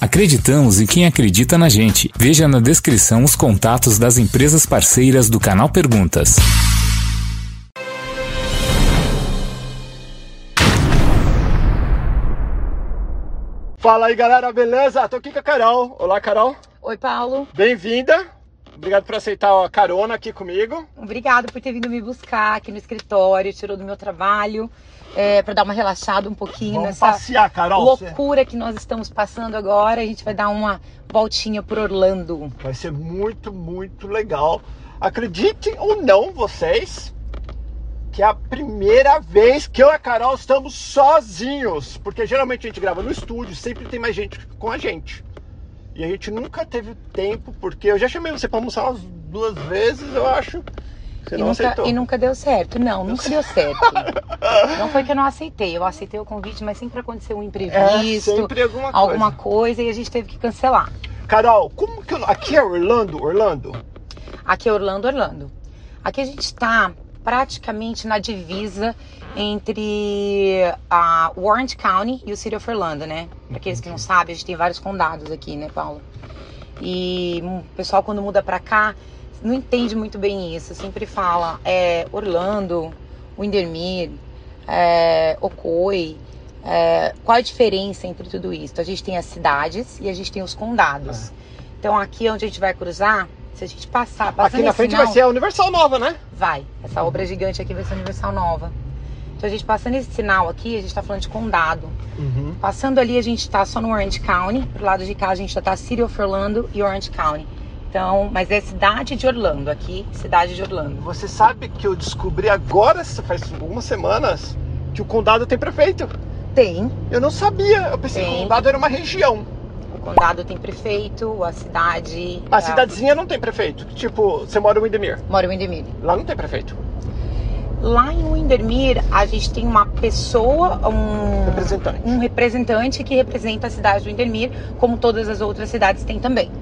Acreditamos em quem acredita na gente. Veja na descrição os contatos das empresas parceiras do canal Perguntas. Fala aí galera, beleza? Tô aqui com a Carol. Olá, Carol. Oi, Paulo. Bem-vinda. Obrigado por aceitar a carona aqui comigo. Obrigado por ter vindo me buscar aqui no escritório, tirou do meu trabalho, é, para dar uma relaxada um pouquinho Vamos nessa passear, Carol. loucura que nós estamos passando agora. A gente vai dar uma voltinha por Orlando. Vai ser muito, muito legal. Acreditem ou não, vocês, que é a primeira vez que eu e a Carol estamos sozinhos. Porque geralmente a gente grava no estúdio, sempre tem mais gente com a gente. E a gente nunca teve tempo, porque eu já chamei você para almoçar umas duas vezes, eu acho. Você E não nunca, aceitou. e nunca deu certo. Não, nunca deu certo. Não foi que eu não aceitei. Eu aceitei o convite, mas sempre aconteceu um É, imprevisto, sempre alguma coisa. alguma coisa, e a gente teve que cancelar. Carol, como que eu... Aqui é Orlando, Orlando? Aqui é Orlando, Orlando. Aqui a gente está praticamente na divisa entre a Warren County e o City of Orlando, né? Para aqueles que não sabem, a gente tem vários condados aqui, né, Paulo? E o pessoal quando muda para cá não entende muito bem isso. Sempre fala é, Orlando, Windermere, é, Ocoee. é, qual a diferença entre tudo isso? A gente tem as cidades e a gente tem os condados. Então aqui onde a gente vai cruzar, se a gente passar, Aqui na frente sinal- vai ser a Universal Nova, né? Vai. Essa obra gigante aqui vai ser Universal Nova. Então a gente passando esse sinal aqui, a gente tá falando de condado. Uhum. Passando ali, a gente tá só no Orange County. Pro lado de cá, a gente já tá City of Orlando e Orange County. Então, mas é cidade de Orlando aqui, cidade de Orlando. Você sabe que eu descobri agora, faz algumas semanas, que o condado tem prefeito. Tem. Eu não sabia. Eu pensei que Tem. o condado era uma região. O condado tem prefeito, a cidade. A é, cidadezinha não tem prefeito. Tipo, você mora em Windermere. Mora em Windermere. Lá não tem prefeito. Lá em Windermere, a gente tem uma pessoa, um Representante. um representante que representa a cidade de Windermere, como todas as outras cidades têm também.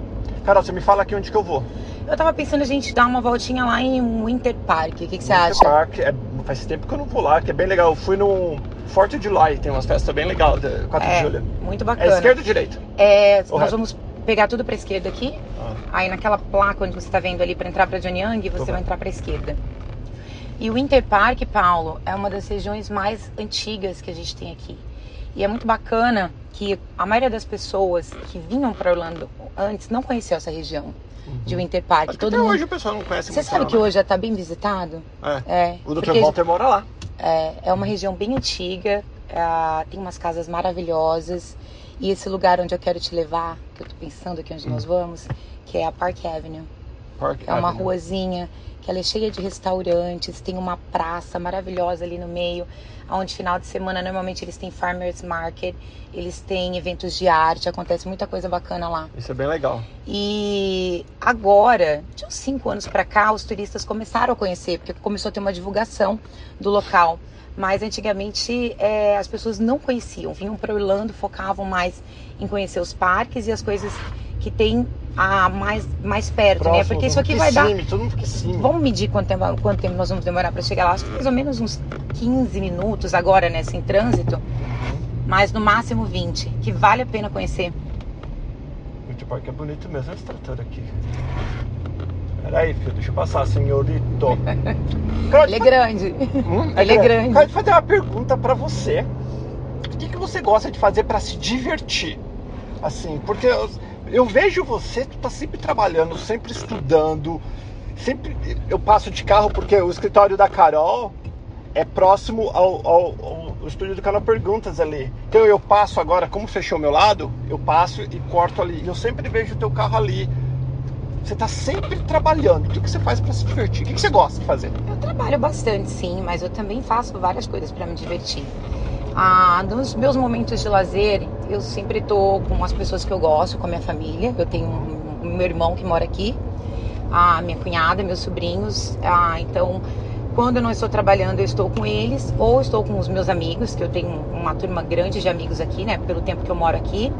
Carol, você me fala aqui onde que eu vou. Eu tava pensando a gente dar uma voltinha lá em Winter Park. O que, que você Winter acha? Park. É, faz tempo que eu não vou lá, que é bem legal. Eu fui no Forte de July, tem umas festas bem legais, 4 de É, julho. muito É bacana. esquerda ou direita? É, Ou nós reto? vamos pegar tudo pra esquerda aqui. Ah. Aí naquela placa onde você tá vendo ali pra entrar pra Johnny Young, você Tô vai vendo. entrar pra esquerda. E o Winter Park, Paulo, é uma das regiões mais antigas que a gente tem aqui. E é muito bacana que a maioria das pessoas que vinham pra Orlando antes não conheceu essa região de Winter Park. Que Todo até mundo... hoje o pessoal não conhece Você sabe que né? hoje já tá bem visitado? É. É. O Dr. porque- Walter mora lá. É, é uma região bem antiga, ah, tem umas casas maravilhosas. E esse lugar onde eu quero te levar, que eu tô pensando aqui onde nós vamos, que é a Park Avenue. Park É uma Avenue. ruazinha que ela é cheia de restaurantes, tem uma praça maravilhosa ali no meio, onde final de semana normalmente eles têm farmers market, eles têm eventos de arte, acontece muita coisa bacana lá. Isso é bem legal. E agora, de uns cinco anos pra cá, os turistas começaram a conhecer, porque começou a ter uma divulgação do local. Mas antigamente é, as pessoas não conheciam, vinham para Orlando, focavam mais em conhecer os parques e as coisas que tem a mais, mais perto, né? Próximo, Porque isso aqui vai dar. Vamos medir quanto tempo, quanto tempo nós vamos demorar para chegar lá? Acho que mais ou menos uns 15 minutos agora, né? Sem trânsito. Mas no máximo 20, que vale a pena conhecer. Winter Park é bonito mesmo, esse trator aqui. Peraí, filho, deixa eu passar, senhorito. Ele é grande. Hum, ele é grande. Cara, deixa eu fazer uma pergunta pra você. O que, que você gosta de fazer pra se divertir? Assim, porque eu, vejo você, tu tá sempre trabalhando, sempre estudando, sempre. Eu passo de carro porque o escritório da Carol é próximo ao, ao- ao- estúdio do canal Perguntas ali. Então eu passo agora, como fechou meu lado, eu passo e corto ali. Eu sempre vejo o teu carro ali. Você tá sempre trabalhando. O que, você faz pra se divertir? O que você gosta de fazer? Eu trabalho bastante, sim, mas eu também faço várias coisas para me divertir. Ah, nos meus momentos de lazer, eu sempre tô com as pessoas que eu gosto, com a minha família. Eu tenho um, meu irmão que mora aqui, a minha cunhada, meus sobrinhos. Ah, então, quando eu não estou trabalhando, eu estou com eles ou estou com os meus amigos, que eu tenho uma turma grande de amigos aqui, né, pelo tempo que eu moro aqui.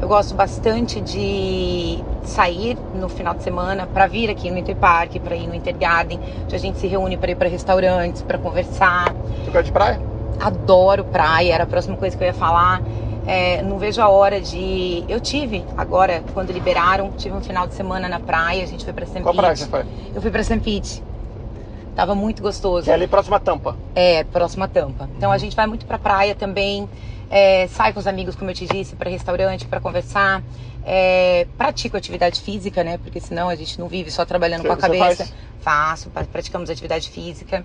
Eu gosto bastante de sair no final de semana para vir aqui no Interpark, para ir no Intergarden, onde a gente se reúne para ir para restaurantes, para conversar. Você gosta de praia? Adoro praia, era a próxima coisa que eu ia falar. É, não vejo a hora de. Eu tive agora, quando liberaram, tive um final de semana na praia, a gente foi pra St. Qual praia você foi? Eu fui pra St. Pete. Tava muito gostoso. É ali próxima tampa. É, próxima tampa. Então a gente vai muito pra praia também. É, sai com os amigos, como eu te disse, para restaurante, para conversar. É, pratico atividade física, né? Porque senão a gente não vive só trabalhando Você- com a cabeça. faz? Faço, pra- praticamos atividade física.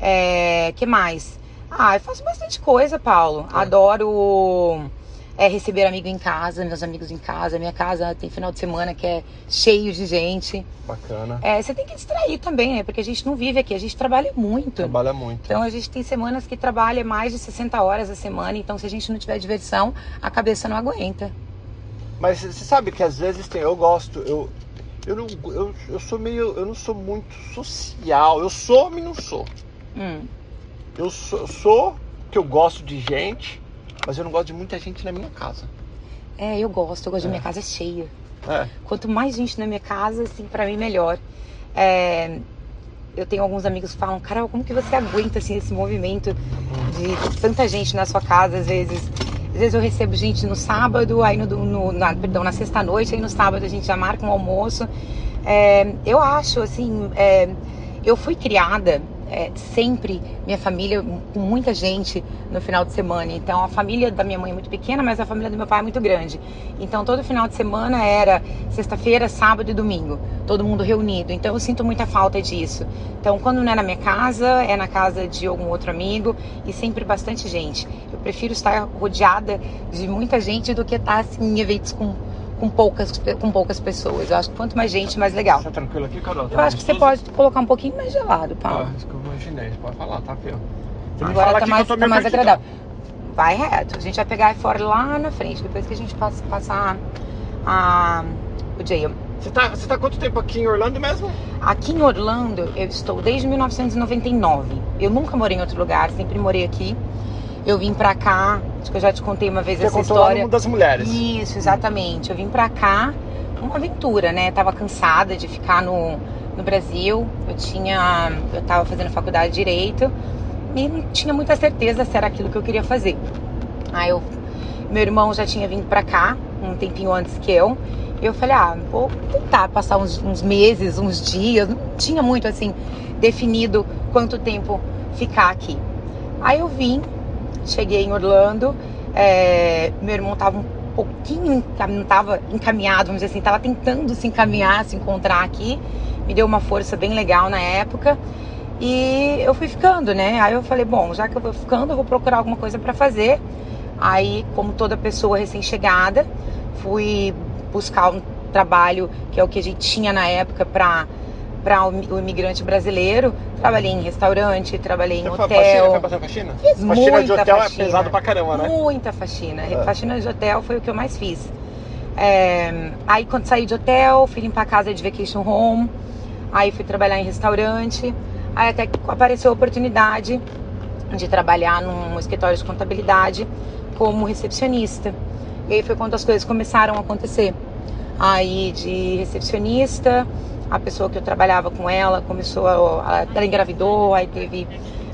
É, que mais? Ah, eu faço bastante coisa, Paulo. É. Adoro é, receber amigo em casa, meus amigos em casa. Minha casa tem final de semana que é cheio de gente. Bacana. É, você tem que distrair também, né? Porque a gente não vive aqui, a gente trabalha muito. Trabalha muito. Então a gente tem semanas que trabalha mais de 60 horas a semana, então se a gente não tiver diversão, a cabeça não aguenta. Mas você sabe que às vezes tem, eu gosto, eu eu não eu, eu sou meio, eu não sou muito social. Eu sou, mas não sou. Hum. Eu sou, sou que eu gosto de gente, mas eu não gosto de muita gente na minha casa. É, eu gosto, eu gosto de É. minha casa cheia. É. Quanto mais gente na minha casa, assim, pra mim melhor. É, eu tenho alguns amigos que falam, Carol, como que você aguenta assim esse movimento de tanta gente na sua casa, às vezes? Às vezes eu recebo gente no sábado, aí no, no- na, perdão, na sexta-noite, aí no sábado a gente já marca um almoço. É, eu acho, assim, é, eu fui criada é, sempre, minha família, com muita gente no final de semana. Então a família da minha mãe é muito pequena, mas a família do meu pai é muito grande. Então todo final de semana era sexta-feira, sábado e domingo, todo mundo reunido. Então eu sinto muita falta disso. Então quando não é na minha casa, é na casa de algum outro amigo e sempre bastante gente. Eu prefiro estar rodeada de muita gente do que estar assim, em eventos com, com, poucas, com poucas pessoas. Eu acho que quanto mais gente, mais legal. Tá tranquilo aqui, Carol? Eu acho que você pode colocar um pouquinho mais gelado, Paulo. Ah, isso que eu imaginei. Pode falar, tá, Fio? Você Agora tá mais, tá mais agradável. Vai reto. A gente vai pegar fora lá na frente, depois que a gente passa, passar a, o jail. Você tá, você tá quanto tempo aqui em Orlando mesmo? Aqui em Orlando, eu estou desde 1999. Eu nunca morei em outro lugar, sempre morei aqui. Eu vim pra cá, acho que eu já te contei uma vez Você essa história. Das Mulheres. Isso, exatamente. Eu vim pra cá, uma aventura, né? Tava cansada de ficar no, no Brasil. Eu tinha. Eu tava fazendo faculdade de Direito e não tinha muita certeza se era aquilo que eu queria fazer. Aí eu. Meu irmão já tinha vindo pra cá, um tempinho antes que eu. E eu falei, ah, vou tentar passar uns, uns meses, uns dias. Não tinha muito assim definido quanto tempo ficar aqui. Aí eu vim, cheguei em Orlando, é, meu irmão tava um pouquinho, não tava encaminhado, vamos dizer assim, tava tentando se encaminhar, se encontrar aqui, me deu uma força bem legal na época e eu fui ficando, né? Aí eu falei, bom, já que eu vou ficando, eu vou procurar alguma coisa para fazer. Aí, como toda pessoa recém-chegada, fui buscar um trabalho que é o que a gente tinha na época para para o imigrante brasileiro. Trabalhei em restaurante, trabalhei em Você hotel. Foi faxina? Fiz faxina de muita hotel faxina. é pesado pra caramba, né? Muita faxina. É. Faxina de hotel foi o que eu mais fiz. É, aí quando saí de hotel, fui limpar a casa de vacation home. Aí fui trabalhar em restaurante. Aí até que apareceu a oportunidade de trabalhar num escritório de contabilidade como recepcionista. E aí foi quando as coisas começaram a acontecer. Aí de recepcionista, a pessoa que eu trabalhava com ela começou a, ela engravidou, aí teve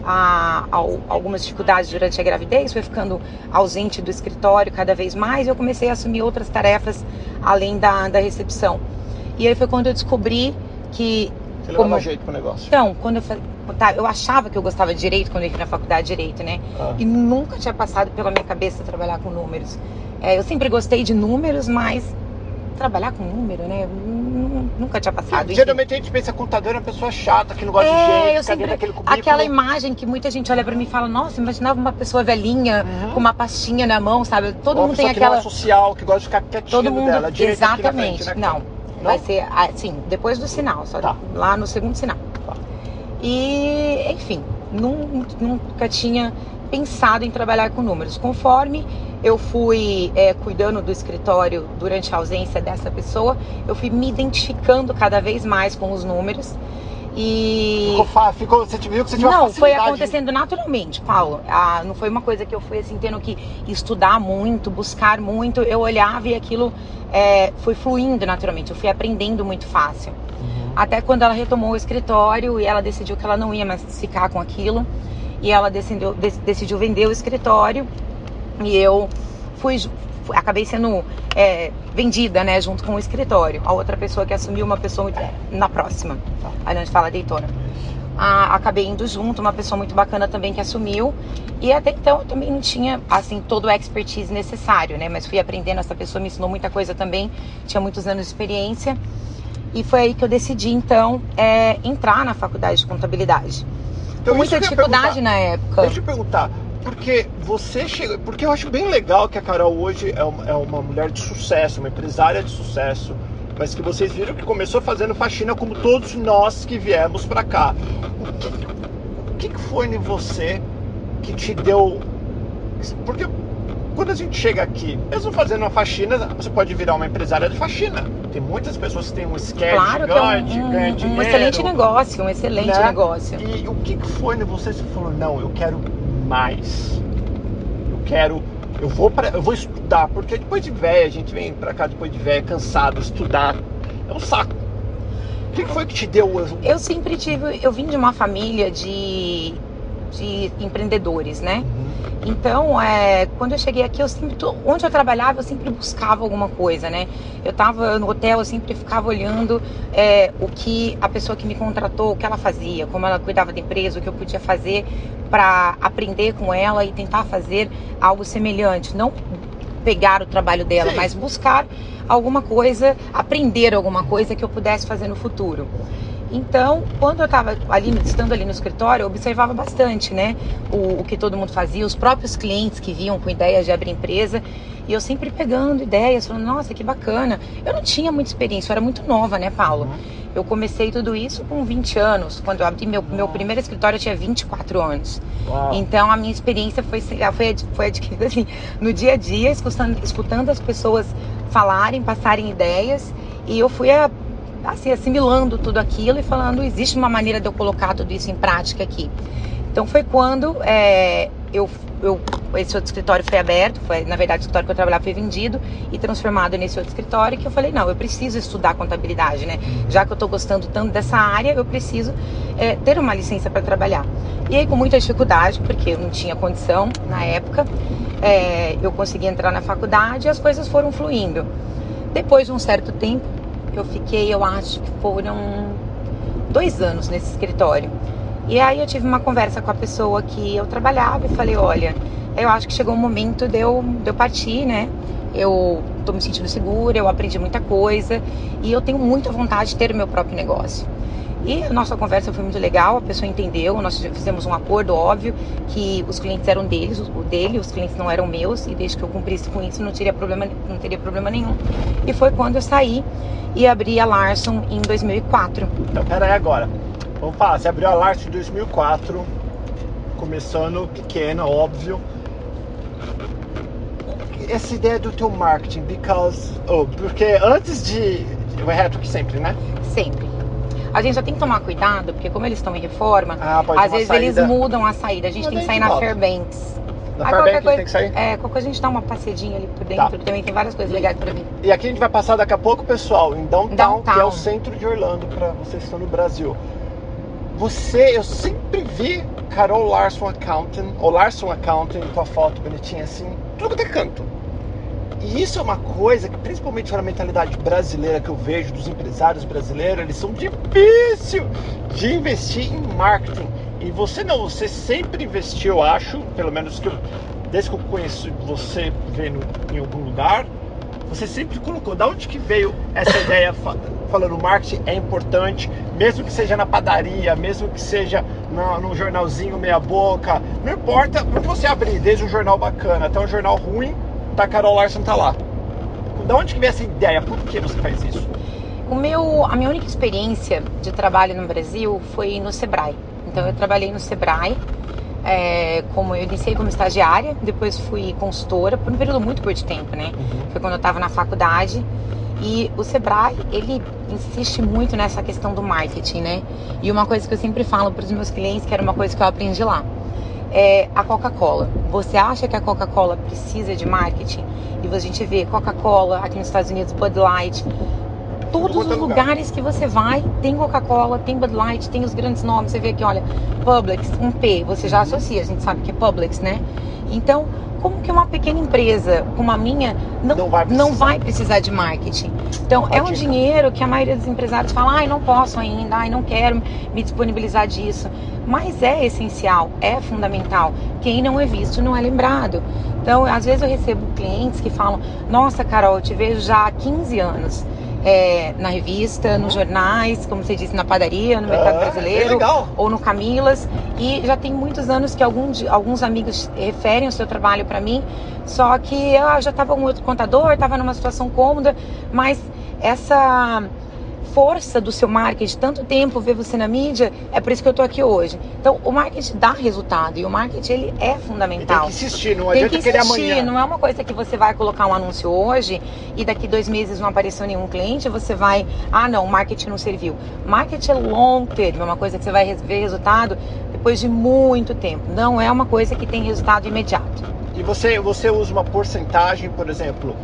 a- al- algumas dificuldades durante a gravidez, foi ficando ausente do escritório cada vez mais e eu comecei a assumir outras tarefas além da, da recepção. E aí foi quando eu descobri que Você levava Como- jeito pro negócio. então, quando eu, tá, eu achava que eu gostava de direito quando eu entrei na faculdade de direito, né? Ah. E nunca tinha passado pela minha cabeça trabalhar com números. É, eu sempre gostei de números, mas trabalhar com número, né? Nu- Nunca tinha passado. enfim. Geralmente a gente pensa contador é uma pessoa chata, que não gosta de É, gente, eu sempre. naquele cubículo. Aquela imagem que muita gente olha pra mim e fala: Nossa, imaginava uma pessoa velhinha Uhum. com uma pastinha na mão, sabe? Todo Uma mundo tem pessoa que não aquela. é social, que gosta de ficar quietinha Todo mundo. dela, Exatamente. frente, né? Não. Vai ser assim, depois do sinal, só Tá. lá no segundo sinal. Tá. E, enfim, nun- nunca tinha pensado em trabalhar com números. Conforme eu fui é, cuidando do escritório durante a ausência dessa pessoa, eu fui me identificando cada vez mais com os números. E. Ficou, fa- ficou, você viu que você tinha Não, foi acontecendo naturalmente, Paulo. Ah, não foi uma coisa que eu fui assim tendo que estudar muito, buscar muito. Eu olhava e aquilo é, foi fluindo naturalmente. Eu fui aprendendo muito fácil. Uhum. Até quando ela retomou o escritório e ela decidiu que ela não ia mais ficar com aquilo. E ela decidiu, dec- decidiu vender o escritório. E eu fui acabei sendo é, vendida, né, junto com o escritório. A outra pessoa que assumiu, uma pessoa muito, na próxima. Aí a gente fala Daytona. Ah, acabei indo junto, uma pessoa muito bacana também que assumiu. E até então eu também não tinha, assim, todo o expertise necessário, né? Mas fui aprendendo, essa pessoa me ensinou muita coisa também, tinha muitos anos de experiência. E foi aí que eu decidi, então, é, entrar na faculdade de contabilidade. Então, Com muita dificuldade na época. Deixa eu te perguntar, porque você chega. Porque eu acho bem legal que a Carol hoje é uma, é uma mulher de sucesso, uma empresária de sucesso mas que vocês viram que começou fazendo faxina como todos nós que viemos para cá. O que, o que foi em você que te deu. Porque quando a gente chega aqui, mesmo fazendo uma faxina, você pode virar uma empresária de faxina. Tem muitas pessoas que têm um schedule claro gigante, é um, ganha dinheiro. Um excelente negócio, um excelente né? negócio. E o que foi em você que falou, não, eu quero mais. Eu quero eu vou para eu vou estudar, porque depois de velho, a gente vem para cá depois de velho, cansado, estudar é um saco. O que foi que te deu? Eu sempre tive, eu vim de uma família de de empreendedores, né? Então, é, quando eu cheguei aqui, eu sempre, onde eu trabalhava, eu sempre buscava alguma coisa, né? Eu estava no hotel, eu sempre ficava olhando é, o que a pessoa que me contratou, o que ela fazia, como ela cuidava da empresa, o que eu podia fazer para aprender com ela e tentar fazer algo semelhante. Não pegar o trabalho dela, Sim. mas buscar alguma coisa, aprender alguma coisa que eu pudesse fazer no futuro. Então, quando eu estava ali, estando ali no escritório, eu observava bastante, né? O, o, que todo mundo fazia, os próprios clientes que vinham com ideias de abrir empresa. E eu sempre pegando ideias, falando, nossa, que bacana. Eu não tinha muita experiência, eu era muito nova, né, Paulo? Eu comecei tudo isso com 20 anos. Quando eu abri meu, meu primeiro escritório, eu tinha 24 anos. Uau. Então, a minha experiência foi, foi, foi adquirida assim, no dia a dia, escutando, escutando as pessoas falarem, passarem ideias. E eu fui a, assim, assimilando tudo aquilo e falando, existe uma maneira de eu colocar tudo isso em prática aqui. Então foi quando é, eu, eu, esse outro escritório foi aberto, foi, na verdade o escritório que eu trabalhava foi vendido e transformado nesse outro escritório que eu falei, não, eu preciso estudar contabilidade, né? Já que eu estou gostando tanto dessa área, eu preciso é, ter uma licença para trabalhar. E aí com muita dificuldade, porque eu não tinha condição na época, é, eu consegui entrar na faculdade e as coisas foram fluindo. Depois de um certo tempo, eu fiquei, eu acho que foram dois anos nesse escritório. E aí eu tive uma conversa com a pessoa que eu trabalhava e falei, olha, eu acho que chegou o momento de eu, de eu partir, né? Eu tô me sentindo segura, eu aprendi muita coisa e eu tenho muita vontade de ter o meu próprio negócio. E a nossa conversa foi muito legal, a pessoa entendeu, nós fizemos um acordo óbvio que os clientes eram deles, o dele, os clientes não eram meus, e desde que eu cumprisse com isso não teria problema, não teria problema nenhum. E foi quando eu saí e abri a Larson em 2004. Então, pera aí agora. Vamos falar, você abriu a Larson em 2004, começando pequena, óbvio. Essa ideia do teu marketing, because, oh, porque antes de, o reto que sempre, né? Sempre. A gente já tem que tomar cuidado, porque como eles estão em reforma, ah, às vezes saída. eles mudam a saída. A gente tem que sair na volta. Fairbanks. Na Fairbanks coisa, tem que sair? É, qualquer coisa a gente dá uma passeadinha ali por dentro. Tá. Também tem várias coisas legais pra mim. E aqui a gente vai passar daqui a pouco, pessoal, em Downtown, Downtown. que é o centro de Orlando, pra vocês que estão no Brasil. Você, eu sempre vi Carol Larson Accountant, ou Larson Accountant, com a foto bonitinha assim, tudo que é canto. E isso é uma coisa que, principalmente na mentalidade brasileira que eu vejo dos empresários brasileiros, eles são difícil de investir em marketing. E você não, você sempre investiu, eu acho, pelo menos que eu, desde que eu conheço você vendo em algum lugar, você sempre colocou. Da onde que veio essa ideia falando marketing é importante, mesmo que seja na padaria, mesmo que seja no, no jornalzinho meia boca, não importa onde você abrir, desde um jornal bacana até um jornal ruim, da Carol Larson tá lá. Da onde que vem essa ideia? Por que você faz isso? O meu, a minha única experiência de trabalho no Brasil foi no Sebrae. Então eu trabalhei no Sebrae, é, como eu iniciei como estagiária, depois fui consultora por um período muito curto de tempo, né? Uhum. Foi quando eu estava na faculdade. E o Sebrae, ele insiste muito nessa questão do marketing, né? E uma coisa que eu sempre falo para os meus clientes, que era uma coisa que eu aprendi lá é a Coca-Cola. Você acha que a Coca-Cola precisa de marketing? E a gente vê Coca-Cola aqui nos Estados Unidos, Bud Light. Todos os lugares que você vai tem Coca-Cola, tem Bud Light, tem os grandes nomes. Você vê aqui, olha, Publix, um P, você já associa, a gente sabe que é Publix, né? Então, como que uma pequena empresa como a minha não, Não vai precisar. não vai precisar de marketing? Então, é um dica. dinheiro que a maioria dos empresários fala, ai, não posso ainda, ai, não quero me disponibilizar disso. Mas é essencial, é fundamental. Quem não é visto não é lembrado. Então, às vezes eu recebo clientes que falam, nossa, Carol, eu te vejo já há 15 anos. É, na revista, nos jornais, como você disse, na padaria, no mercado Ah, brasileiro ou no Camilas. E já tem muitos anos que algum alguns amigos referem o seu trabalho para mim, só que eu já estava com outro contador, estava numa situação cômoda, mas essa força do seu marketing, tanto tempo ver você na mídia, é por isso que eu tô aqui hoje. Então, o marketing dá resultado e o marketing ele é E tem fundamental. que insistir, não Tem adianta que querer insistir, amanhã. não é uma coisa que você vai colocar um anúncio hoje e daqui dois meses não apareceu nenhum cliente, você vai, ah não, o marketing não serviu. Marketing é long term, é uma coisa que você vai ver resultado depois de muito tempo. Não é uma coisa que tem resultado imediato. E você, você usa uma porcentagem, por exemplo,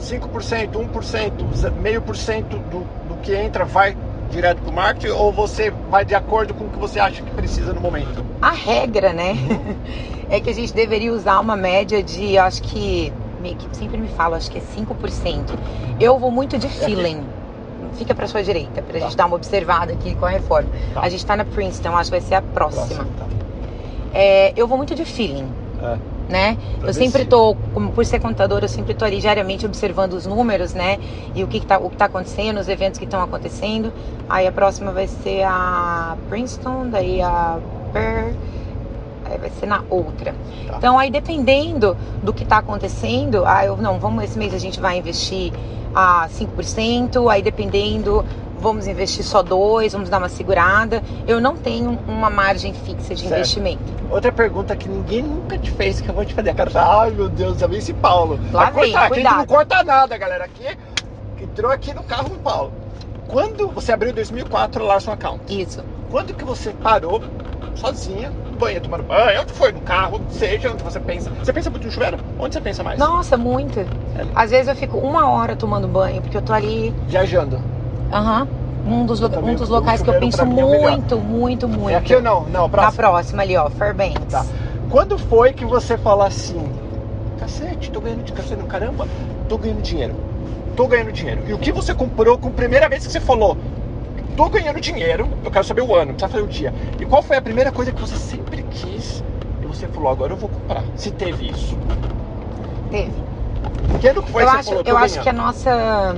5%, 1%, meio por cento do que entra vai direto para o marketing ou você vai de acordo com o que você acha que precisa no momento? A regra, né, é que a gente deveria usar uma média de, eu acho que, minha equipe sempre me fala, acho que é 5%. Eu vou muito de feeling. Fica para sua direita, pra Tá. gente dar uma observada aqui com a reforma. Tá. A gente tá na Princeton, acho que vai ser a próxima. tá. É, eu vou muito de feeling, É. né? Pra Eu sempre se- tô, como por ser contadora, eu sempre tô ali diariamente observando os números, né? E o que, que tá, o que tá acontecendo, os eventos que estão acontecendo. Aí a próxima vai ser a Princeton, daí a Per, aí vai ser na outra. Tá. Então aí dependendo do que tá acontecendo, ah, eu não, vamos esse mês a gente vai investir a 5%, aí dependendo vamos investir só dois, vamos dar uma segurada. Eu não tenho uma margem fixa de Certo. investimento. Outra pergunta que ninguém nunca te fez, que eu vou te fazer. Cara ai meu Deus, vem esse Paulo. Lá vem, cortar, aqui a gente não corta nada, galera. Aqui entrou aqui no carro do Paulo. Quando você abriu em 2004 o Larson Account, Isso. quando que você parou sozinha, no banho, tomando banho, onde foi? No carro, seja onde você pensa. Você pensa muito no chuveiro? Onde você pensa mais? Nossa, muito. Sério? Às vezes eu fico uma hora tomando banho, porque eu tô ali. Viajando. Aham. Um dos, lo- um dos locais que eu penso é muito, muito, muito. É aqui ou não? Não, Na próximo. próxima ali, ó, Fairbanks. Tá. Quando foi que você falou assim, cacete, tô ganhando de cacete, caramba, tô ganhando dinheiro. Tô ganhando dinheiro. E o que você comprou com a primeira vez que você falou, tô ganhando dinheiro, eu quero saber o ano, não precisa fazer o dia. E qual foi a primeira coisa que você sempre quis e você falou, agora eu vou comprar? Se teve isso. Teve. Que ano que foi eu que você acho, falou, eu ganhando? acho que a nossa.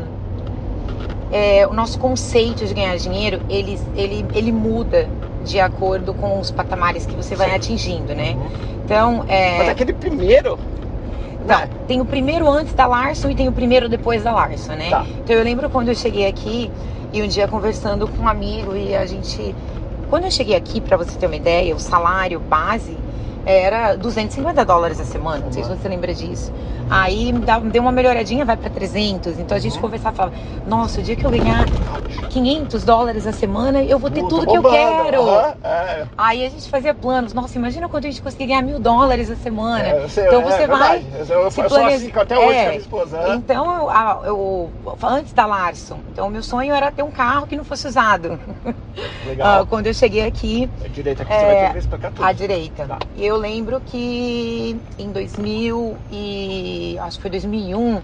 É, o nosso conceito de ganhar dinheiro, ele, ele, ele muda de acordo com os patamares que você vai Sim. atingindo, né? Então, é, Mas aquele primeiro... Não, né? tem o primeiro antes da Larson e tem o primeiro depois da Larson, né? Tá. Então eu lembro quando eu cheguei aqui e um dia conversando com um amigo e a gente. Quando eu cheguei aqui, pra você ter uma ideia, o salário base era 250 dólares a semana. Não sei se você lembra disso. Aí deu uma melhoradinha, vai pra 300. Então a gente Uhum. conversava e falava: Nossa, o dia que eu ganhar 500 dólares a semana, eu vou ter tudo que eu quero. É. Aí a gente fazia planos. Nossa, imagina quando a gente conseguir ganhar mil dólares a semana. É, eu Então é você vai verdade. Eu, eu, se eu sou planeja- assim até hoje É. com a esposa. aham. Então, eu, a- eu- antes da Larson, então o meu sonho era ter um carro que não fosse usado. Legal. Ah, quando eu cheguei aqui, A direita aqui, É, você vai ter que explicar tudo. à direita. Tá. E eu lembro que em 2000 e acho que foi 2001,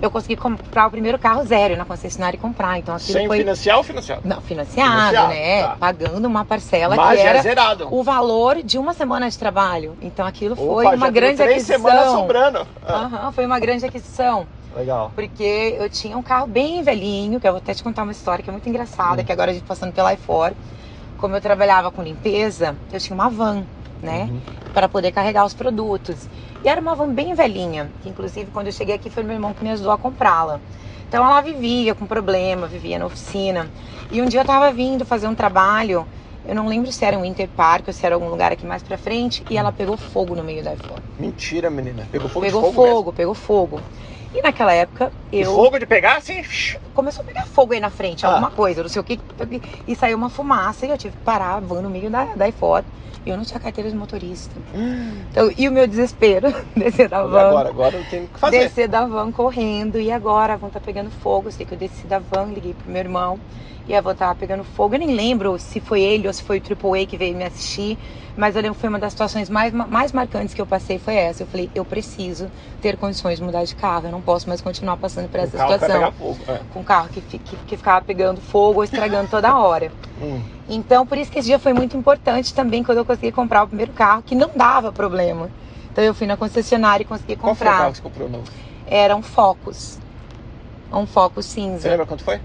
eu consegui comprar o primeiro carro zero na concessionária e comprar. Então aquilo Sem foi financiar ou financiado? não financiado, Financiado, né? tá. Pagando uma parcela Mas que era zerado. o valor de uma semana de trabalho. Então aquilo foi Opa, uma já grande três aquisição. semanas sobrando. Ah, Aham, foi uma grande aquisição. Legal. Porque eu tinha um carro bem velhinho, que eu vou até te contar uma história que é muito engraçada, Hum. que agora a gente passando pela iFor, como eu trabalhava com limpeza, eu tinha uma van, né? Uhum. Para poder carregar os produtos. E era uma van bem velhinha, que inclusive quando eu cheguei aqui foi meu irmão que me ajudou a comprá-la. Então ela vivia com problema, vivia na oficina. E um dia eu tava vindo fazer um trabalho, eu não lembro se era um Winter Park ou se era algum lugar aqui mais pra frente, e ela pegou fogo no meio da iFor. Mentira, menina. Pegou fogo Pegou fogo, fogo, pegou fogo. E naquela época E eu fogo de pegar assim. começou a pegar fogo aí na frente, Ah. alguma coisa, não sei o que, e saiu uma fumaça e eu tive que parar a van no meio da, da iFoto. E eu não tinha carteira de motorista. Então, e o meu desespero, descer da E van. agora, agora eu tenho que fazer. Descer da van correndo. E agora a van tá pegando fogo. Eu sei que eu desci da van, liguei pro meu irmão. E a van tava pegando fogo. Eu nem lembro se foi ele ou se foi o Triple A que veio me assistir. Mas eu lembro que foi uma das situações mais, mais marcantes que eu passei foi essa. Eu falei, eu preciso ter condições de mudar de carro. Eu não posso mais continuar passando por essa vai situação. fogo. É. Com um carro que, que, que ficava pegando fogo ou estragando toda hora. Hum. Então, por isso que esse dia foi muito importante também quando eu consegui comprar o primeiro carro, que não dava problema. Então eu fui na concessionária e consegui Qual foi o comprar. carro que você comprou novo? Era um Focus. Um Focus Você cinza. lembra quanto foi?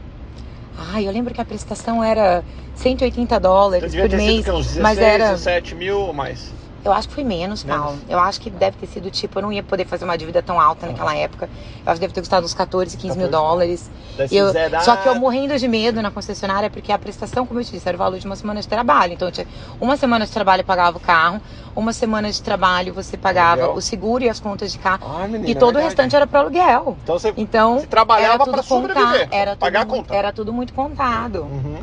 Ai, eu lembro que a prestação era 180 dólares por mês. uns 16, mas era. 17 mil ou mais. Eu acho que foi menos, Menos? Paulo. Eu acho que deve ter sido tipo, eu não ia poder fazer uma dívida tão alta naquela época. Eu acho que deve ter custado uns 14, 15 mil 14. dólares. Daí se Eu- Só que eu morrendo de medo na concessionária, porque a prestação, como eu te disse, era o valor de uma semana de trabalho. Então, tinha uma semana de trabalho pagava o carro, uma semana de trabalho você pagava Aluguel. o seguro e as contas de carro. Ai, menina, e todo o verdade. restante era para aluguel. Então você, Então, você trabalhava para sobreviver. Era tudo, pagar a muito- conta. era tudo muito contado. Uhum.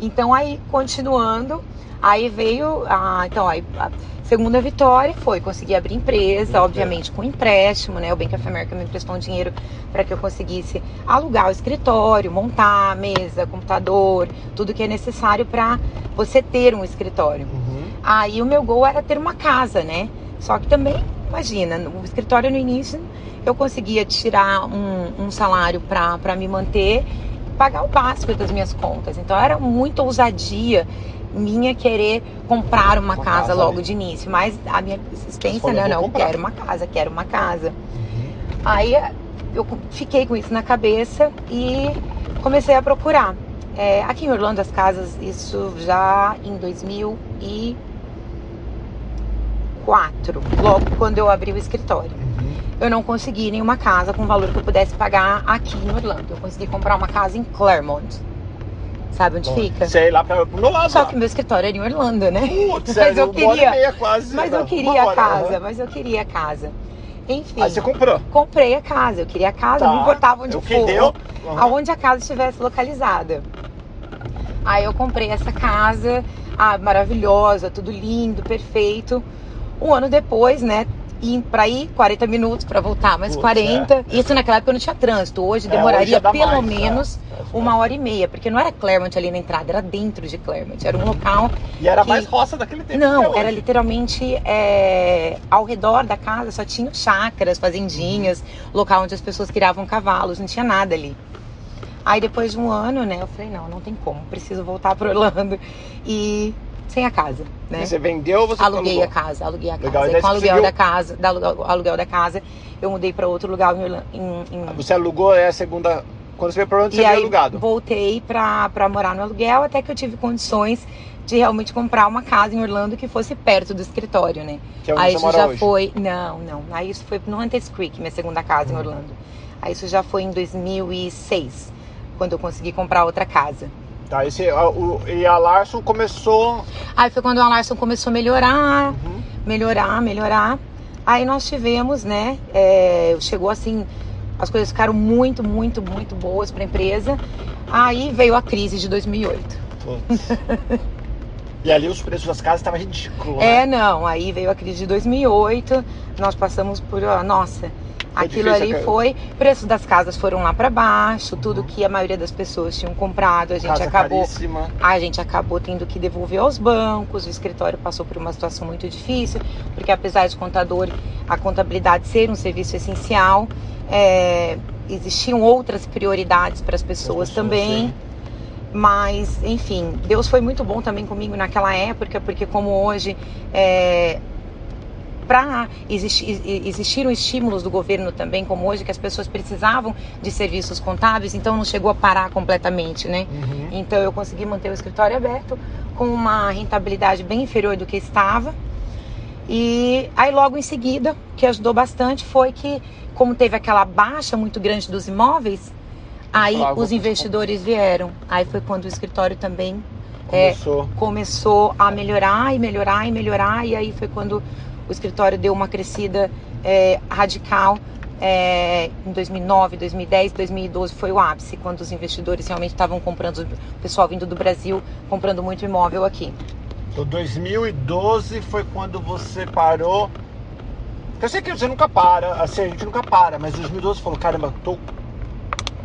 Então aí, continuando, aí veio a. Então, aí, a segunda vitória foi conseguir abrir empresa, obviamente com empréstimo, né? O Bank of America me emprestou um dinheiro para que eu conseguisse alugar o escritório, montar a mesa, computador, tudo que é necessário para você ter um escritório. Uhum. Aí o meu gol era ter uma casa, né? Só que também, imagina, no escritório no início eu conseguia tirar um, um salário para me manter, pagar o básico das minhas contas. Então era muita ousadia minha querer comprar uma, Uma casa, casa logo de início. Mas a minha existência, falou, não, "Vou não, comprar." quero uma casa, quero uma casa. Aí eu fiquei com isso na cabeça e comecei a procurar. É, aqui em Orlando, as casas, isso já em 2004, logo quando eu abri o escritório. Uhum. Eu não consegui nenhuma casa com valor que eu pudesse pagar aqui em Orlando. Eu consegui comprar uma casa em Claremont. Sabe onde Bom, fica? Sei lá pra, pro meu lado. Só lá. que meu escritório era em Orlando, né? Putz, Mas sério, eu queria. meia quase. Mas eu uma queria a hora, casa, aham. mas eu queria a casa. Enfim, Aí você comprou. comprei a casa. Eu queria a casa, Tá. não importava onde que for. deu? Aonde a casa estivesse localizada. Aí eu comprei essa casa, ah, maravilhosa, tudo lindo, perfeito. Um ano depois, né? E pra ir 40 minutos pra voltar, mais Putz, 40. Isso naquela época não tinha trânsito. Hoje É, demoraria hoje pelo mais, menos tá. uma hora e meia, porque não era Claremont ali na entrada, era dentro de Claremont. Era um local. E era que- mais roça daquele tempo. Não, é era literalmente é, ao redor da casa só tinha chácaras, fazendinhas, local onde as pessoas criavam cavalos, não tinha nada ali. Aí depois de um ano, né, eu falei, não, não tem como, preciso voltar para Orlando e sem a casa, né? Você vendeu ou você Aluguei alugou? a casa, aluguei a casa. Legal, e E daí com o aluguel conseguiu- da casa, da aluguel, aluguel da casa, eu mudei para outro lugar em, em, em Você alugou é a segunda. Quando você veio pra onde você veio alugado? voltei pra morar no aluguel até que eu tive condições de realmente comprar uma casa em Orlando que fosse perto do escritório, né? Que é onde aí isso já hoje. foi. Não, não. Aí isso foi no Hunters Creek, minha segunda casa em Orlando. Aí isso já foi em 2006, quando eu consegui comprar outra casa. Tá, esse, a, o, e a Larson começou. Aí foi quando a Larson começou a melhorar, Uhum. melhorar, melhorar. Aí nós tivemos, né? é, chegou assim, as coisas ficaram muito, muito, muito boas para a empresa. Aí veio a crise de 2008. Putz. e ali os preços das casas estavam ridículos. né? É, não. Aí veio a crise de 2008. Nós passamos por, ó, nossa, aquilo difícil, ali cara. foi. Preços das casas foram lá para baixo. Tudo que a maioria das pessoas tinham comprado, a gente Casa acabou caríssima. A gente acabou tendo que devolver aos bancos, o escritório passou por uma situação muito difícil, porque apesar de contador, a contabilidade ser um serviço essencial, é, existiam outras prioridades para as pessoas, pessoas, também. sim. Mas, enfim, Deus foi muito bom também comigo naquela época, porque como hoje é, para existir, existiram estímulos do governo também, como hoje, que as pessoas precisavam de serviços contábeis, então não chegou a parar completamente, né? Uhum. Então eu consegui manter o escritório aberto com uma rentabilidade bem inferior do que estava. E aí logo em seguida, o que ajudou bastante foi que, como teve aquela baixa muito grande dos imóveis, aí os investidores vieram. Aí foi quando o escritório também é, Começou. começou a melhorar e melhorar e melhorar. E aí foi quando o escritório deu uma crescida é, radical é, em 2009, 2010, 2012 foi o ápice, quando os investidores realmente estavam comprando, o pessoal vindo do Brasil comprando muito imóvel aqui. Então 2012 foi quando você parou. Eu sei que você nunca para, assim, a gente nunca para, mas 2012 falou, caramba, tô.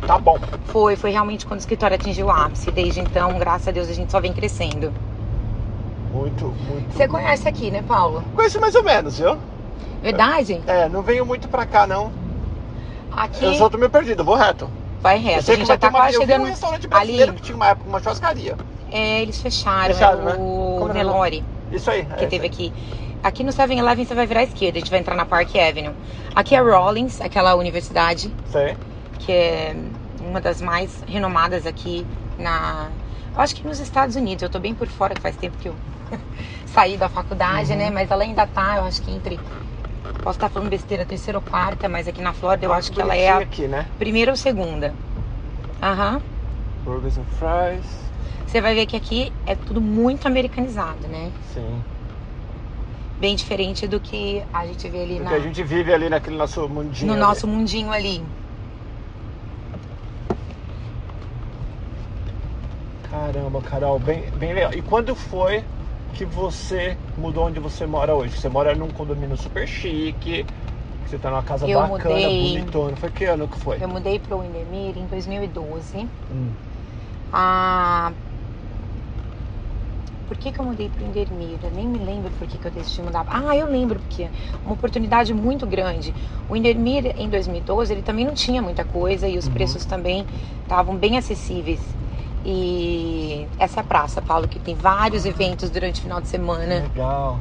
Tá bom. Foi, foi realmente quando o escritório atingiu o ápice. Desde então, graças a Deus, a gente só vem crescendo. Muito, muito. Você conhece aqui, né, Paulo? Conheço mais ou menos, viu? Verdade? É, não venho muito pra cá, não. Aqui. Eu só tô meio perdido, vou reto. Vai Eu reto. A gente já tá uma, quase eu vi chegando um restaurante brasileiro ali. que tinha uma época uma churrascaria. É, eles fecharam, Fecharam, é né? o Como Nelore Isso aí. que é, teve aqui. Aqui no 7-Eleven você vai virar à esquerda, a gente vai entrar na Park Avenue. Aqui é Rollins, aquela universidade Sei. que é uma das mais renomadas aqui na. Eu acho que nos Estados Unidos. Eu tô bem por fora, que faz tempo que eu saí da faculdade, Uhum. né? Mas ela ainda tá, eu acho que entre. Posso estar falando besteira, terceira ou quarta, mas aqui na Flórida eu acho que ela é a aqui, né? primeira ou segunda. Aham. Burgers and fries. Você vai ver que aqui é tudo muito americanizado, né? Sim. Bem diferente do que a gente vê ali Porque na, a gente vive ali naquele nosso mundinho. no ali. nosso mundinho ali. Caramba, Carol, bem, bem legal. E quando foi que você mudou onde você mora hoje? Você mora num condomínio super chique, você tá numa casa Eu bacana, mudei. bonitona. Foi que ano que foi? Eu mudei para o Windermere em 2012. Hum. Ah, por que, que eu mudei para o Windermere? Eu nem me lembro por que, que eu decidi mudar. Ah, eu lembro, porque uma oportunidade muito grande. O Windermere, em 2012, ele também não tinha muita coisa e os Uhum. preços também estavam bem acessíveis. E essa é a praça, Paulo, que tem vários eventos durante o final de semana. Legal.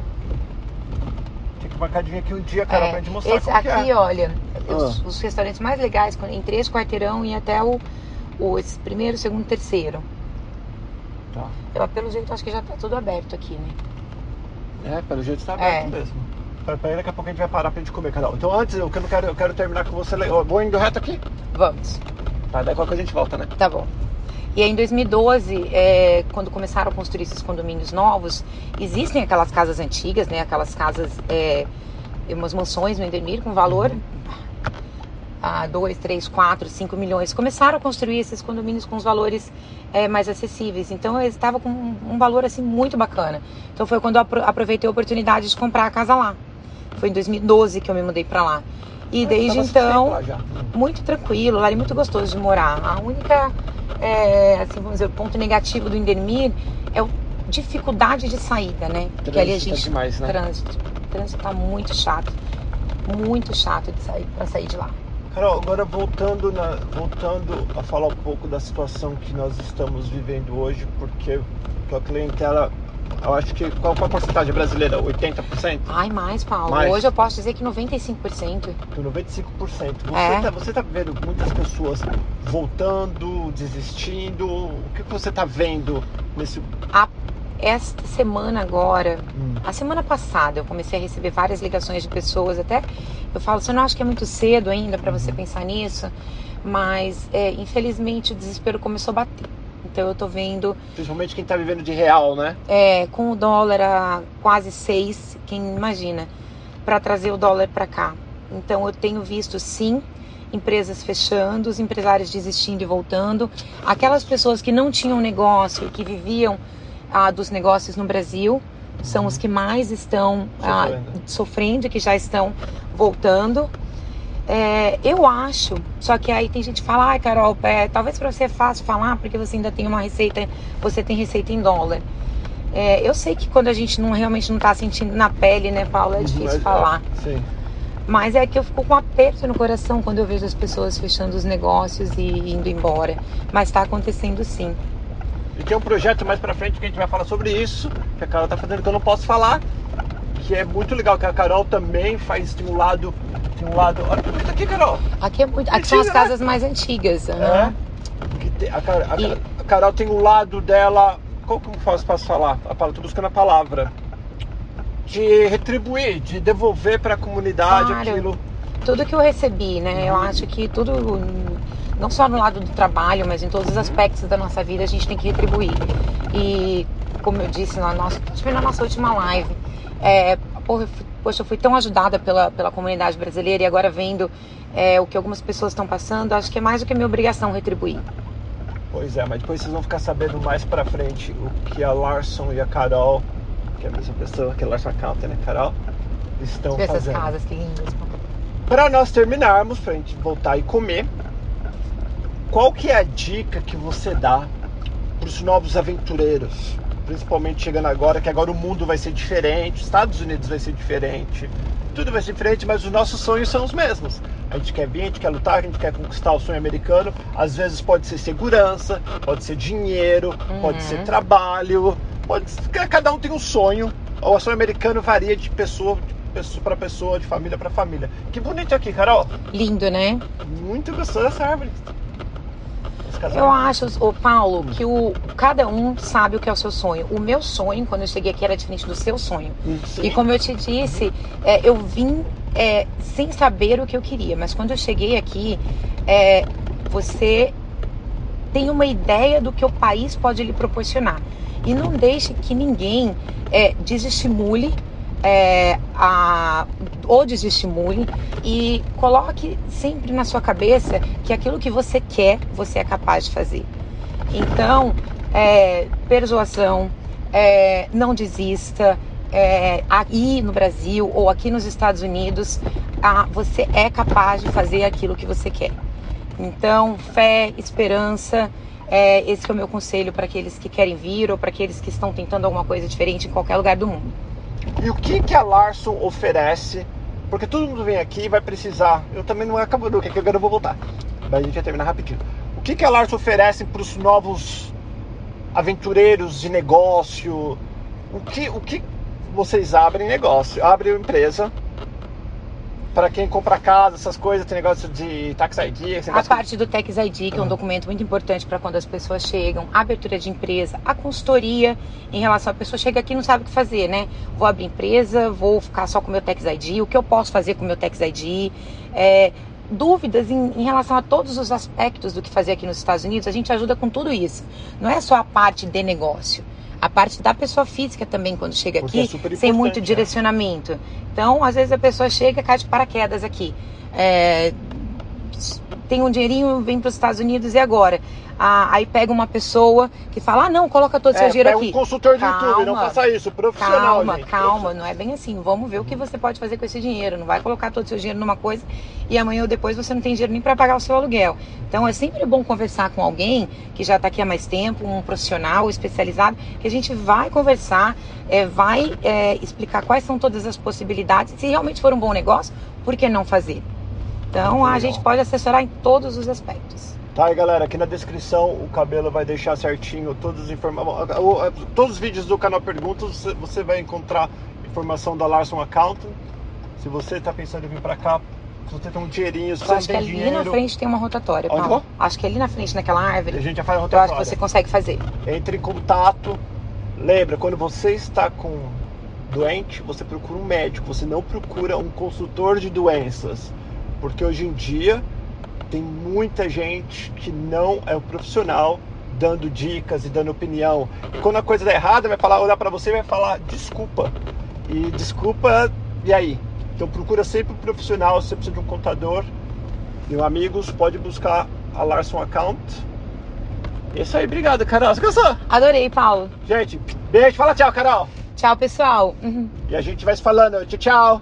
Tem que marcar de vir aqui um dia, Carol, É, pra gente mostrar esse como aqui, é. olha, os, Ah. os restaurantes mais legais, entre esse quarteirão e até o, o primeiro, segundo, terceiro. Tá. Eu, pelo jeito, acho que já tá tudo aberto aqui, né? É, pelo jeito tá aberto É. mesmo. Pera aí, daqui a pouco a gente vai parar pra gente comer, Carol. Então antes, eu quero, eu quero terminar com você. Vou indo reto aqui? Vamos, Tá, daí qualquer coisa a gente volta, né? tá bom. E aí, em 2012, é, quando começaram a construir esses condomínios novos, existem aquelas casas antigas, né? Aquelas casas, é, umas mansões no Endemir com valor a 2, 3, 4, 5 milhões. Começaram a construir esses condomínios com os valores é, mais acessíveis. Então, eles estavam com um, valor assim muito bacana. Então, foi quando eu apro- aproveitei a oportunidade de comprar a casa lá. Foi em 2012 que eu me mudei pra lá. E Ah, desde então, muito tranquilo, lá é muito gostoso de morar. A única, é, assim, vamos dizer, o ponto negativo do Indermir é a dificuldade de saída, né? Porque ali a Trânsito é gente. demais, né? Trânsito. O trânsito tá muito chato. Muito chato de sair para sair de lá. Carol, agora voltando, na, voltando a falar um pouco da situação que nós estamos vivendo hoje, porque a clientela, eu acho que qual, qual a porcentagem brasileira? 80%? Ai, mais, Paulo. Mais. Hoje eu posso dizer que 95%. Então, 95%. Você É. tá, você tá vendo muitas pessoas voltando, desistindo. O que, você tá vendo nesse. Esta semana agora, Hum, a semana passada, eu comecei a receber várias ligações de pessoas. Até eu falo, você não acha que é muito cedo ainda para você pensar nisso? Mas, é, infelizmente, o desespero começou a bater. Então, eu tô vendo principalmente quem tá vivendo de real, né? é, com o dólar a quase seis, quem imagina, para trazer o dólar para cá. Então eu tenho visto sim empresas fechando, os empresários desistindo e voltando, aquelas pessoas que não tinham negócio que viviam ah, dos negócios no Brasil são os que mais estão ah, Sofrendo. sofrendo e que já estão voltando. É, eu acho, só que aí tem gente que fala, ai Carol, é, talvez para você é fácil falar porque você ainda tem uma receita, você tem receita em dólar. É, eu sei que quando a gente não realmente não tá sentindo na pele, né, Paula, é difícil Mas, falar. é, Sim. Mas é que eu fico com um aperto no coração quando eu vejo as pessoas fechando os negócios e indo embora. Mas tá acontecendo sim. E tem um projeto mais pra frente que a gente vai falar sobre isso, que a Carol tá fazendo que eu não posso falar, que é muito legal, que a Carol também faz tem um lado. Tem um lado. Olha que bonito aqui, Carol. Aqui, é muito, aqui são as né? casas mais antigas. É. Que tem- a, a- E- a Carol tem um lado dela. Qual como posso, posso falar? A palavra, tô buscando a palavra. De retribuir, de devolver pra comunidade Claro. aquilo. tudo que eu recebi, né? Eu acho que tudo, não só no lado do trabalho, mas em todos os aspectos da nossa vida, a gente tem que retribuir. E como eu disse na nossa, acho que na nossa última live, é, porra, eu fui- poxa, eu fui tão ajudada pela, pela comunidade brasileira e agora vendo é, o que algumas pessoas estão passando, acho que é mais do que minha obrigação retribuir. Pois é, mas depois vocês vão ficar sabendo mais pra frente o que a Larson e a Carol, que é a mesma pessoa que a Larson Accountant, né, Carol, estão Essas fazendo. casas que lindas. Para nós terminarmos, pra gente voltar e comer, qual que é a dica que você dá para os novos aventureiros? Principalmente chegando agora, que agora o mundo vai ser diferente, Estados Unidos vai ser diferente, tudo vai ser diferente, mas os nossos sonhos são os mesmos. A gente quer vir, a gente quer lutar, a gente quer conquistar o sonho americano. Às vezes pode ser segurança, pode ser dinheiro, pode ser trabalho, pode ser, cada um tem um sonho. O sonho americano varia de pessoa pessoa para pessoa, de família para família. Que bonito aqui, Carol. Lindo, né? Muito gostoso essa árvore. Eu acho, o Paulo, que o, cada um sabe o que é o seu sonho. O meu sonho, quando eu cheguei aqui, era diferente do seu sonho. Sim. E como eu te disse, é, eu vim é, sem saber o que eu queria. Mas quando eu cheguei aqui, é, você tem uma ideia do que o país pode lhe proporcionar. E não deixe que ninguém é, desestimule é, a, ou desestimule e coloque sempre na sua cabeça que aquilo que você quer, você é capaz de fazer. Então, é, persuasão, é, não desista. É, aí no Brasil ou aqui nos Estados Unidos, ah, você é capaz de fazer aquilo que você quer. Então, fé, esperança, é, esse é o meu conselho para aqueles que querem vir ou para aqueles que estão tentando alguma coisa diferente em qualquer lugar do mundo. E o que, que a Larson oferece? Porque todo mundo vem aqui e vai precisar. Eu também não acabo nunca, que agora eu vou voltar. Mas a gente vai terminar rapidinho. O que, que a Larson oferece para os novos aventureiros de negócio? O que, o que vocês abrem negócio? Abrem empresa. Para quem compra casa, essas coisas, tem negócio de tax ID, esse A parte do Tax ID, que é um documento muito importante para quando as pessoas chegam, a abertura de empresa, a consultoria em relação à pessoa chega aqui e não sabe o que fazer, né? Vou abrir empresa, vou ficar só com o meu Tax ID, o que eu posso fazer com o meu Tax ID, é, dúvidas em, em relação a todos os aspectos do que fazer aqui nos Estados Unidos, a gente ajuda com tudo isso. Não é só a parte de negócio. A parte da pessoa física também, quando chega Porque é aqui, super sem muito né? direcionamento. Então, às vezes a pessoa chega e cai de paraquedas aqui. É, tem um dinheirinho, vem para os Estados Unidos e agora? Ah, aí pega uma pessoa que fala, ah não, coloca todo o seu É, dinheiro pega aqui. um consultor de Calma. YouTube, não faça isso, profissional, Calma, gente. calma, não é bem assim. Vamos ver o que você pode fazer com esse dinheiro. Não vai colocar todo o seu dinheiro numa coisa e amanhã ou depois você não tem dinheiro nem para pagar o seu aluguel. Então é sempre bom conversar com alguém que já está aqui há mais tempo, um profissional especializado, que a gente vai conversar, é, vai é, explicar quais são todas as possibilidades. Se realmente for um bom negócio, por que não fazer? Então a gente pode assessorar em todos os aspectos. Tá aí, galera, aqui na descrição o Cabelo vai deixar certinho todos os informa- o- todos os vídeos do canal Perguntas, você- vai encontrar informação da Larson Accountant. Se você tá pensando em vir pra cá, se você tem um dinheirinho, se você acho que ali dinheiro, na frente tem uma rotatória, Onde Paulo. Acho que ali na frente, naquela a árvore, gente já faz a eu acho que rotatória. você consegue fazer. Entre em contato. Lembra, quando você está com doente, você procura um médico, você não procura um consultor de doenças. Porque hoje em dia tem muita gente que não é um profissional dando dicas e dando opinião. E quando a coisa dá errada, vai falar, olhar para você e vai falar desculpa. E desculpa, e aí? Então procura sempre um profissional, se você precisa de um contador. Meu amigos, pode buscar a Larson Account. É isso aí, obrigado, Carol. Você gostou? Adorei, Paulo. Gente, beijo, fala tchau, Carol. Tchau, pessoal. Uhum. E a gente vai se falando. Tchau, tchau.